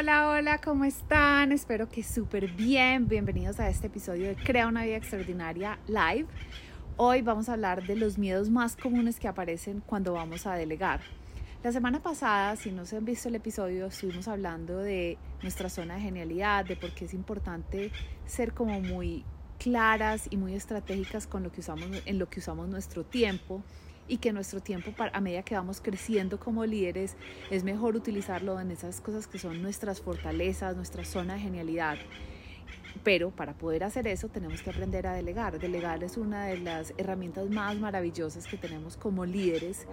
Hola, hola, ¿cómo están? Espero que súper bien. Bienvenidos a este episodio de Crea una vida extraordinaria live. Hoy vamos a hablar de los miedos más comunes que aparecen cuando vamos a delegar. La semana pasada, si no se han visto el episodio, estuvimos hablando de nuestra zona de genialidad, de por qué es importante ser como muy claras y muy estratégicas con lo que usamos, en lo que usamos nuestro tiempo y que nuestro tiempo a medida que vamos creciendo como líderes es mejor utilizarlo en esas cosas que son nuestras fortalezas, nuestra zona de genialidad. Pero para poder hacer eso tenemos que aprender a delegar. Delegar es una de las herramientas más maravillosas que tenemos como líderes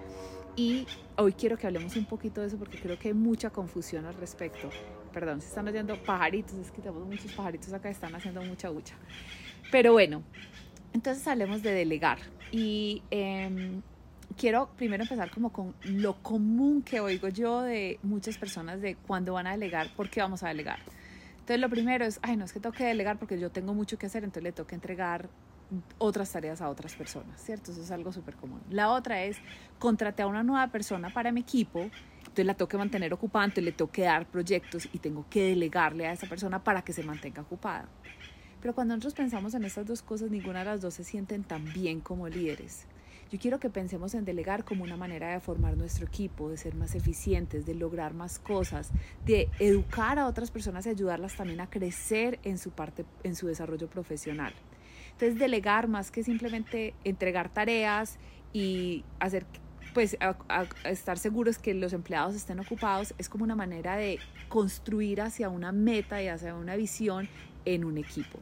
y hoy quiero que hablemos un poquito de eso porque creo que hay mucha confusión al respecto. Perdón, se están oyendo pajaritos, es que tenemos muchos pajaritos acá, están haciendo mucha hucha. Pero bueno, entonces hablemos de delegar. Y eh, quiero primero empezar como con lo común que oigo yo de muchas personas de cuándo van a delegar, por qué vamos a delegar. Entonces lo primero es, ay, no es que tengo que delegar porque yo tengo mucho que hacer, entonces le tengo que entregar otras tareas a otras personas, ¿cierto? Eso es algo súper común. La otra es, contraté a una nueva persona para mi equipo, entonces la tengo que mantener ocupada, entonces le tengo que dar proyectos y tengo que delegarle a esa persona para que se mantenga ocupada. Pero cuando nosotros pensamos en estas dos cosas, ninguna de las dos se sienten tan bien como líderes. Yo quiero que pensemos en delegar como una manera de formar nuestro equipo, de ser más eficientes, de lograr más cosas, de educar a otras personas y ayudarlas también a crecer en su parte, en su desarrollo profesional. Entonces, delegar más que simplemente entregar tareas y hacer pues estar seguros que los empleados estén ocupados es como una manera de construir hacia una meta y hacia una visión en un equipo.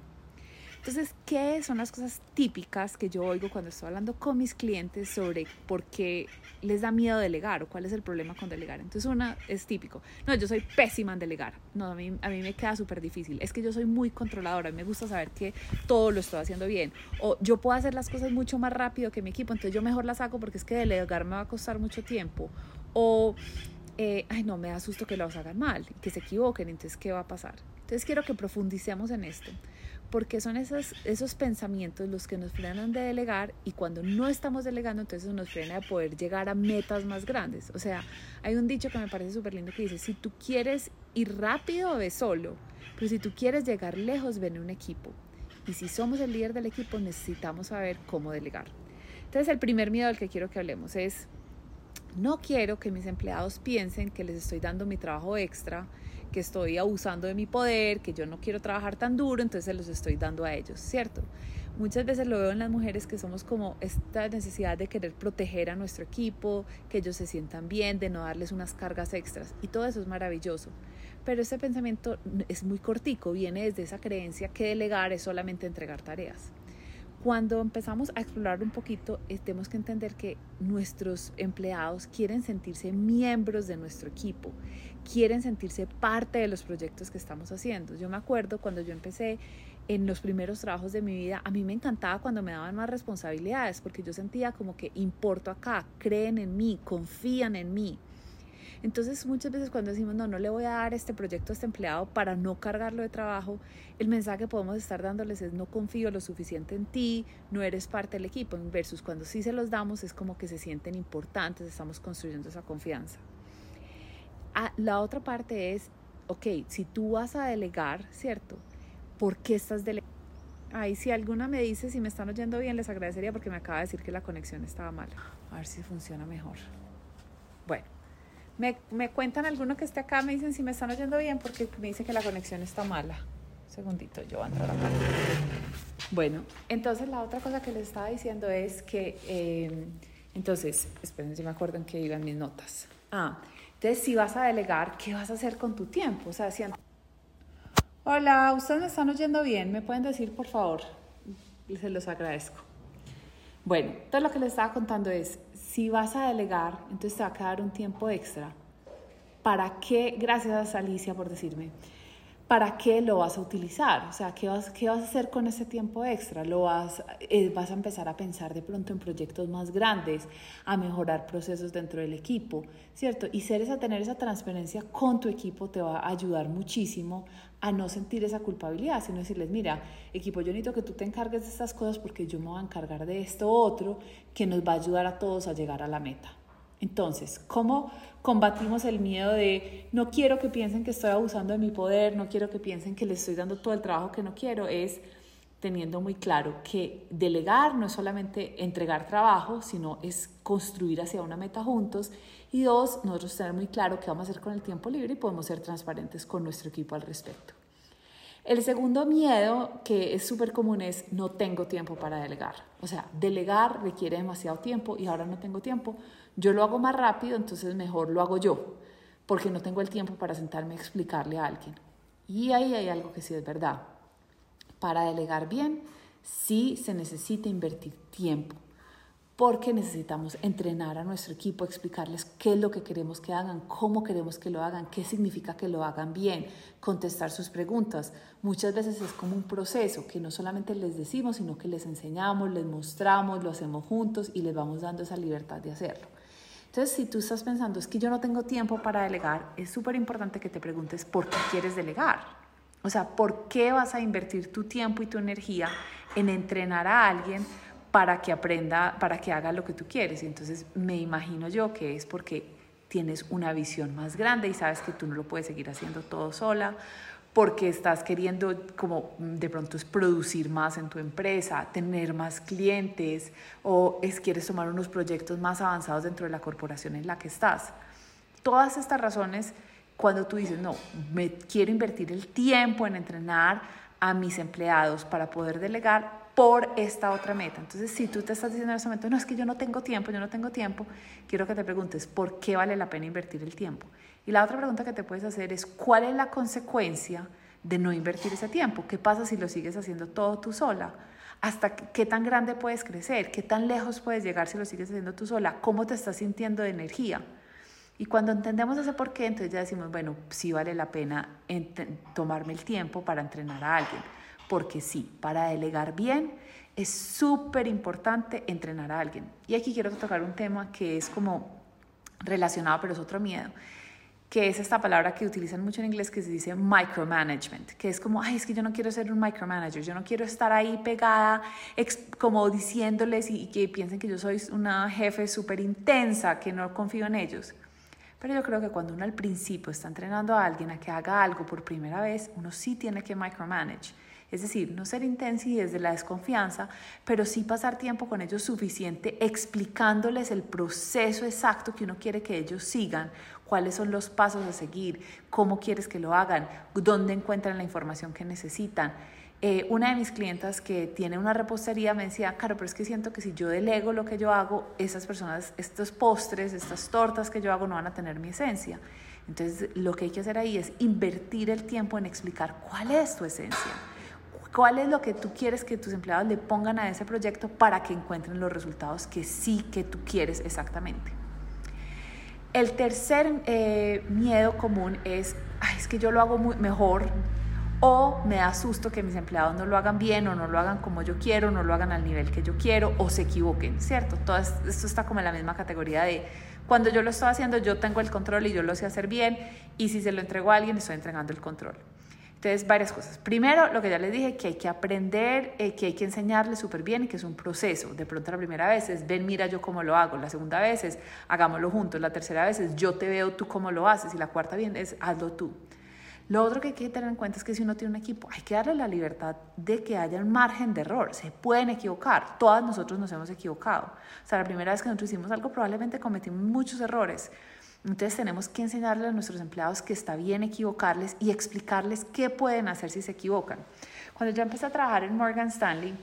Entonces, ¿qué son las cosas típicas que yo oigo cuando estoy hablando con mis clientes sobre por qué les da miedo delegar o cuál es el problema con delegar? Entonces, una es típico. No, yo soy pésima en delegar. No, a mí, a mí me queda súper difícil. Es que yo soy muy controladora. A mí me gusta saber que todo lo estoy haciendo bien. O yo puedo hacer las cosas mucho más rápido que mi equipo, entonces yo mejor las hago porque es que delegar me va a costar mucho tiempo. O, eh, ay, no, me da susto que los hagan mal, que se equivoquen. Entonces, ¿qué va a pasar? Entonces, quiero que profundicemos en esto porque son esos, esos pensamientos los que nos frenan de delegar y cuando no estamos delegando entonces nos frena de poder llegar a metas más grandes. O sea, hay un dicho que me parece súper lindo que dice, si tú quieres ir rápido, ve solo, pero si tú quieres llegar lejos, ven un equipo. Y si somos el líder del equipo, necesitamos saber cómo delegar. Entonces, el primer miedo del que quiero que hablemos es, no quiero que mis empleados piensen que les estoy dando mi trabajo extra, que estoy abusando de mi poder, que yo no quiero trabajar tan duro, entonces se los estoy dando a ellos, ¿cierto? Muchas veces lo veo en las mujeres que somos como esta necesidad de querer proteger a nuestro equipo, que ellos se sientan bien, de no darles unas cargas extras, y todo eso es maravilloso. Pero este pensamiento es muy cortico, viene desde esa creencia que delegar es solamente entregar tareas. Cuando empezamos a explorar un poquito, eh, tenemos que entender que nuestros empleados quieren sentirse miembros de nuestro equipo, quieren sentirse parte de los proyectos que estamos haciendo. Yo me acuerdo cuando yo empecé en los primeros trabajos de mi vida, a mí me encantaba cuando me daban más responsabilidades, porque yo sentía como que importo acá, creen en mí, confían en mí. Entonces muchas veces cuando decimos, no, no le voy a dar este proyecto a este empleado para no cargarlo de trabajo, el mensaje que podemos estar dándoles es, no confío lo suficiente en ti, no eres parte del equipo, versus cuando sí se los damos es como que se sienten importantes, estamos construyendo esa confianza. Ah, la otra parte es, ok, si tú vas a delegar, ¿cierto? ¿Por qué estás delegando? Ay, si alguna me dice si me están oyendo bien, les agradecería porque me acaba de decir que la conexión estaba mala. A ver si funciona mejor. Bueno, me, me, cuentan alguno que esté acá, me dicen si me están oyendo bien porque me dice que la conexión está mala. Un segundito, yo voy a entrar acá. Bueno, entonces la otra cosa que les estaba diciendo es que, eh, entonces, esperen si me acuerdo en que iban mis notas. Ah, entonces si vas a delegar, ¿qué vas a hacer con tu tiempo? O sea, si... Hola, ¿ustedes me están oyendo bien? ¿Me pueden decir, por favor? Se los agradezco. Bueno, entonces lo que les estaba contando es, si vas a delegar, entonces te va a quedar un tiempo extra. ¿Para qué? Gracias a Alicia por decirme. ¿Para qué lo vas a utilizar? O sea, ¿qué vas, qué vas a hacer con ese tiempo extra? ¿Lo vas, eh, vas a empezar a pensar de pronto en proyectos más grandes, a mejorar procesos dentro del equipo, ¿cierto? Y ser esa, tener esa transparencia con tu equipo te va a ayudar muchísimo a no sentir esa culpabilidad, sino decirles, mira, equipo, yo necesito que tú te encargues de estas cosas porque yo me voy a encargar de esto otro que nos va a ayudar a todos a llegar a la meta. Entonces, ¿cómo combatimos el miedo de no quiero que piensen que estoy abusando de mi poder, no quiero que piensen que les estoy dando todo el trabajo que no quiero? Es teniendo muy claro que delegar no es solamente entregar trabajo, sino es construir hacia una meta juntos. Y dos, nosotros tener muy claro qué vamos a hacer con el tiempo libre y podemos ser transparentes con nuestro equipo al respecto. El segundo miedo que es súper común es no tengo tiempo para delegar. O sea, delegar requiere demasiado tiempo y ahora no tengo tiempo. Yo lo hago más rápido, entonces mejor lo hago yo, porque no tengo el tiempo para sentarme a explicarle a alguien. Y ahí hay algo que sí es verdad. Para delegar bien, sí se necesita invertir tiempo porque necesitamos entrenar a nuestro equipo, explicarles qué es lo que queremos que hagan, cómo queremos que lo hagan, qué significa que lo hagan bien, contestar sus preguntas. Muchas veces es como un proceso que no solamente les decimos, sino que les enseñamos, les mostramos, lo hacemos juntos y les vamos dando esa libertad de hacerlo. Entonces, si tú estás pensando, es que yo no tengo tiempo para delegar, es súper importante que te preguntes por qué quieres delegar. O sea, ¿por qué vas a invertir tu tiempo y tu energía en entrenar a alguien para que aprenda, para que haga lo que tú quieres. Y entonces me imagino yo que es porque tienes una visión más grande y sabes que tú no lo puedes seguir haciendo todo sola, porque estás queriendo como de pronto es producir más en tu empresa, tener más clientes o es quieres tomar unos proyectos más avanzados dentro de la corporación en la que estás. Todas estas razones, cuando tú dices, no, me quiero invertir el tiempo en entrenar a mis empleados para poder delegar, por esta otra meta. Entonces, si tú te estás diciendo en ese momento, no, es que yo no tengo tiempo, yo no tengo tiempo, quiero que te preguntes, ¿por qué vale la pena invertir el tiempo? Y la otra pregunta que te puedes hacer es, ¿cuál es la consecuencia de no invertir ese tiempo? ¿Qué pasa si lo sigues haciendo todo tú sola? ¿Hasta qué tan grande puedes crecer? ¿Qué tan lejos puedes llegar si lo sigues haciendo tú sola? ¿Cómo te estás sintiendo de energía? Y cuando entendemos ese por qué, entonces ya decimos, bueno, sí vale la pena tomarme el tiempo para entrenar a alguien porque sí, para delegar bien es súper importante entrenar a alguien. Y aquí quiero tocar un tema que es como relacionado, pero es otro miedo, que es esta palabra que utilizan mucho en inglés que se dice micromanagement, que es como, ay, es que yo no quiero ser un micromanager, yo no quiero estar ahí pegada, como diciéndoles y, y que piensen que yo soy una jefe súper intensa, que no confío en ellos. Pero yo creo que cuando uno al principio está entrenando a alguien a que haga algo por primera vez, uno sí tiene que micromanage es decir, no ser intensa y desde la desconfianza, pero sí pasar tiempo con ellos suficiente explicándoles el proceso exacto que uno quiere que ellos sigan, cuáles son los pasos a seguir, cómo quieres que lo hagan, dónde encuentran la información que necesitan. Eh, una de mis clientas que tiene una repostería me decía, claro, pero es que siento que si yo delego lo que yo hago, esas personas, estos postres, estas tortas que yo hago no van a tener mi esencia. Entonces, lo que hay que hacer ahí es invertir el tiempo en explicar cuál es tu esencia ¿Cuál es lo que tú quieres que tus empleados le pongan a ese proyecto para que encuentren los resultados que sí que tú quieres exactamente? El tercer eh, miedo común es, Ay, es que yo lo hago muy mejor o me da susto que mis empleados no lo hagan bien o no lo hagan como yo quiero, no lo hagan al nivel que yo quiero o se equivoquen, ¿cierto? Todo esto está como en la misma categoría de cuando yo lo estoy haciendo yo tengo el control y yo lo sé hacer bien y si se lo entrego a alguien estoy entregando el control. Entonces, varias cosas. Primero, lo que ya les dije, que hay que aprender, eh, que hay que enseñarle súper bien y que es un proceso. De pronto la primera vez es, ven, mira yo cómo lo hago. La segunda vez es, hagámoslo juntos. La tercera vez es, yo te veo tú cómo lo haces. Y la cuarta bien es, hazlo tú. Lo otro que hay que tener en cuenta es que si uno tiene un equipo, hay que darle la libertad de que haya un margen de error. Se pueden equivocar. Todas nosotros nos hemos equivocado. O sea, la primera vez que nosotros hicimos algo, probablemente cometimos muchos errores. Entonces tenemos que enseñarle a nuestros empleados que está bien equivocarles y explicarles qué pueden hacer si se equivocan. Cuando yo empecé a trabajar en Morgan Stanley,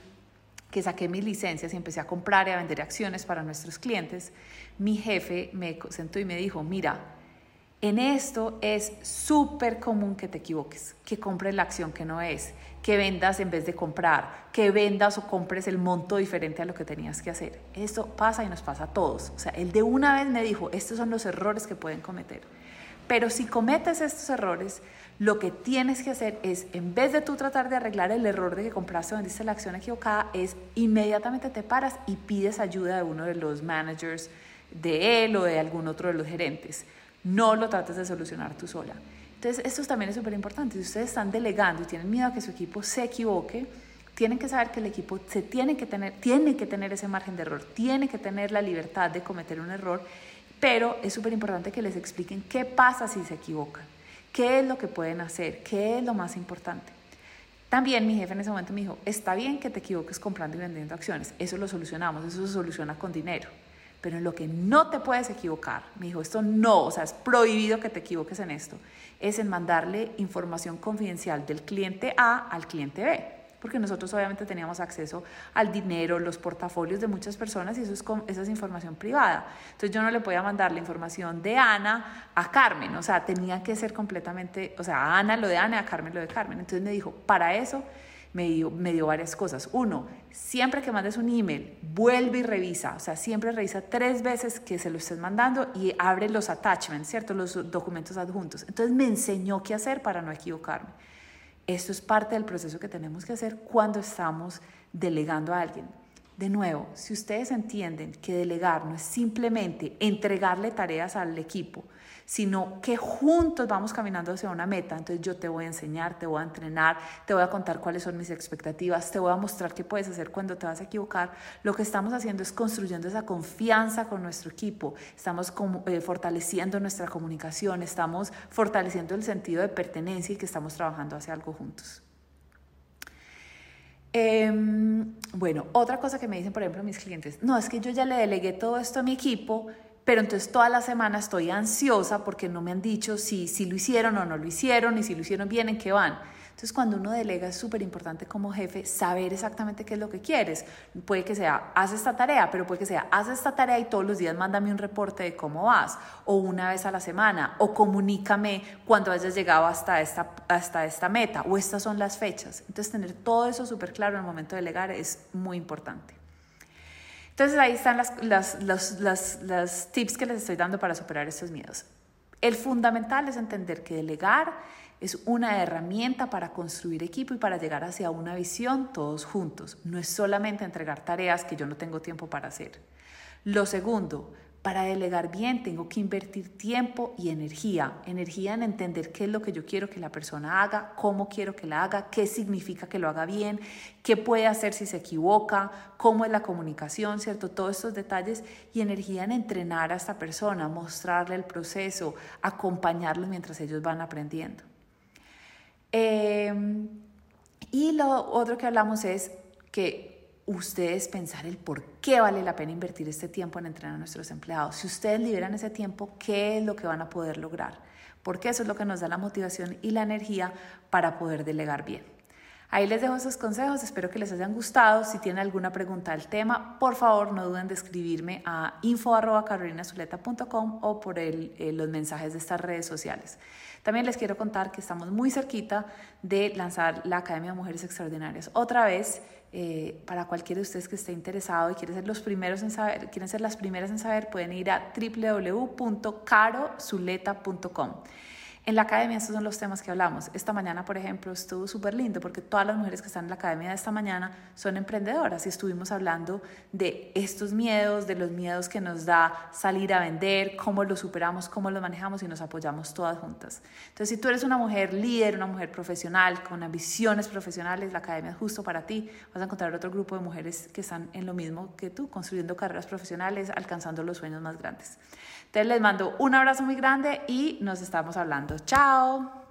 que saqué mis licencias y empecé a comprar y a vender acciones para nuestros clientes, mi jefe me sentó y me dijo, mira, en esto es súper común que te equivoques, que compres la acción que no es, que vendas en vez de comprar, que vendas o compres el monto diferente a lo que tenías que hacer. Esto pasa y nos pasa a todos. O sea, él de una vez me dijo, estos son los errores que pueden cometer. Pero si cometes estos errores, lo que tienes que hacer es, en vez de tú tratar de arreglar el error de que compraste o vendiste la acción equivocada, es inmediatamente te paras y pides ayuda de uno de los managers de él o de algún otro de los gerentes no lo trates de solucionar tú sola. Entonces, esto también es súper importante. Si ustedes están delegando y tienen miedo a que su equipo se equivoque, tienen que saber que el equipo se tiene que tener, tiene que tener ese margen de error, tiene que tener la libertad de cometer un error, pero es súper importante que les expliquen qué pasa si se equivocan, qué es lo que pueden hacer, qué es lo más importante. También mi jefe en ese momento me dijo, está bien que te equivoques comprando y vendiendo acciones, eso lo solucionamos, eso se soluciona con dinero, pero en lo que no te puedes equivocar, me dijo, esto no, o sea, es prohibido que te equivoques en esto, es en mandarle información confidencial del cliente A al cliente B porque nosotros obviamente teníamos acceso al dinero, los portafolios de muchas personas y eso es, esa es información privada. Entonces yo no le podía mandar la información de Ana a Carmen, o sea, tenía que ser completamente, o sea, a Ana lo de Ana a Carmen lo de Carmen. Entonces me dijo, para eso me dio, me dio varias cosas. Uno, siempre que mandes un email, vuelve y revisa, o sea, siempre revisa tres veces que se lo estés mandando y abre los attachments, ¿cierto? Los documentos adjuntos. Entonces me enseñó qué hacer para no equivocarme. Esto es parte del proceso que tenemos que hacer cuando estamos delegando a alguien. De nuevo, si ustedes entienden que delegar no es simplemente entregarle tareas al equipo, sino que juntos vamos caminando hacia una meta. Entonces yo te voy a enseñar, te voy a entrenar, te voy a contar cuáles son mis expectativas, te voy a mostrar qué puedes hacer cuando te vas a equivocar. Lo que estamos haciendo es construyendo esa confianza con nuestro equipo, estamos eh, fortaleciendo nuestra comunicación, estamos fortaleciendo el sentido de pertenencia y que estamos trabajando hacia algo juntos. Em, bueno, otra cosa que me dicen, por ejemplo, mis clientes, no, es que yo ya le delegué todo esto a mi equipo, pero entonces toda la semana estoy ansiosa porque no me han dicho si, si lo hicieron o no lo hicieron y si lo hicieron bien, en qué van. Entonces, cuando uno delega es súper importante como jefe saber exactamente qué es lo que quieres. Puede que sea, haz esta tarea, pero puede que sea, haz esta tarea y todos los días mándame un reporte de cómo vas, o una vez a la semana, o comunícame cuando hayas llegado hasta esta, hasta esta meta, o estas son las fechas. Entonces, tener todo eso súper claro en el momento de delegar es muy importante. Entonces ahí están las, los, tips que les estoy dando para superar estos miedos. El fundamental es entender que delegar es una herramienta para construir equipo y para llegar hacia una visión todos juntos. No es solamente entregar tareas que yo no tengo tiempo para hacer. Lo segundo, para delegar bien tengo que invertir tiempo y energía. Energía en entender qué es lo que yo quiero que la persona haga, cómo quiero que la haga, qué significa que lo haga bien, qué puede hacer si se equivoca, cómo es la comunicación, ¿cierto? Todos estos detalles y energía en entrenar a esta persona, mostrarle el proceso, acompañarlos mientras ellos van aprendiendo. Em, y lo otro que hablamos es que ustedes pensar el por qué vale la pena invertir este tiempo en entrenar a nuestros empleados. Si ustedes liberan ese tiempo, ¿qué es lo que van a poder lograr? Porque eso es lo que nos da la motivación y la energía para poder delegar bien. Ahí les dejo esos consejos, espero que les hayan gustado. Si tienen alguna pregunta al tema, por favor no duden de escribirme a info.carolinazuleta.com o por eh, los mensajes de estas redes sociales. También les quiero contar que estamos muy cerquita de lanzar la Academia de Mujeres Extraordinarias. Otra vez, eh, para cualquiera de ustedes que esté interesado y quieren ser los primeros en saber, quieren ser las primeras en saber, pueden ir a www.carozuleta.com. En la academia estos son los temas que hablamos. Esta mañana, por ejemplo, estuvo súper lindo porque todas las mujeres que están en la academia de esta mañana son emprendedoras y estuvimos hablando de estos miedos, de los miedos que nos da salir a vender, cómo los superamos, cómo los manejamos y nos apoyamos todas juntas. Entonces, si tú eres una mujer líder, una mujer profesional, con ambiciones profesionales, la academia es justo para ti. Vas a encontrar otro grupo de mujeres que están en lo mismo que tú, construyendo carreras profesionales, alcanzando los sueños más grandes. Entonces les mando un abrazo muy grande y nos estamos hablando. Chao.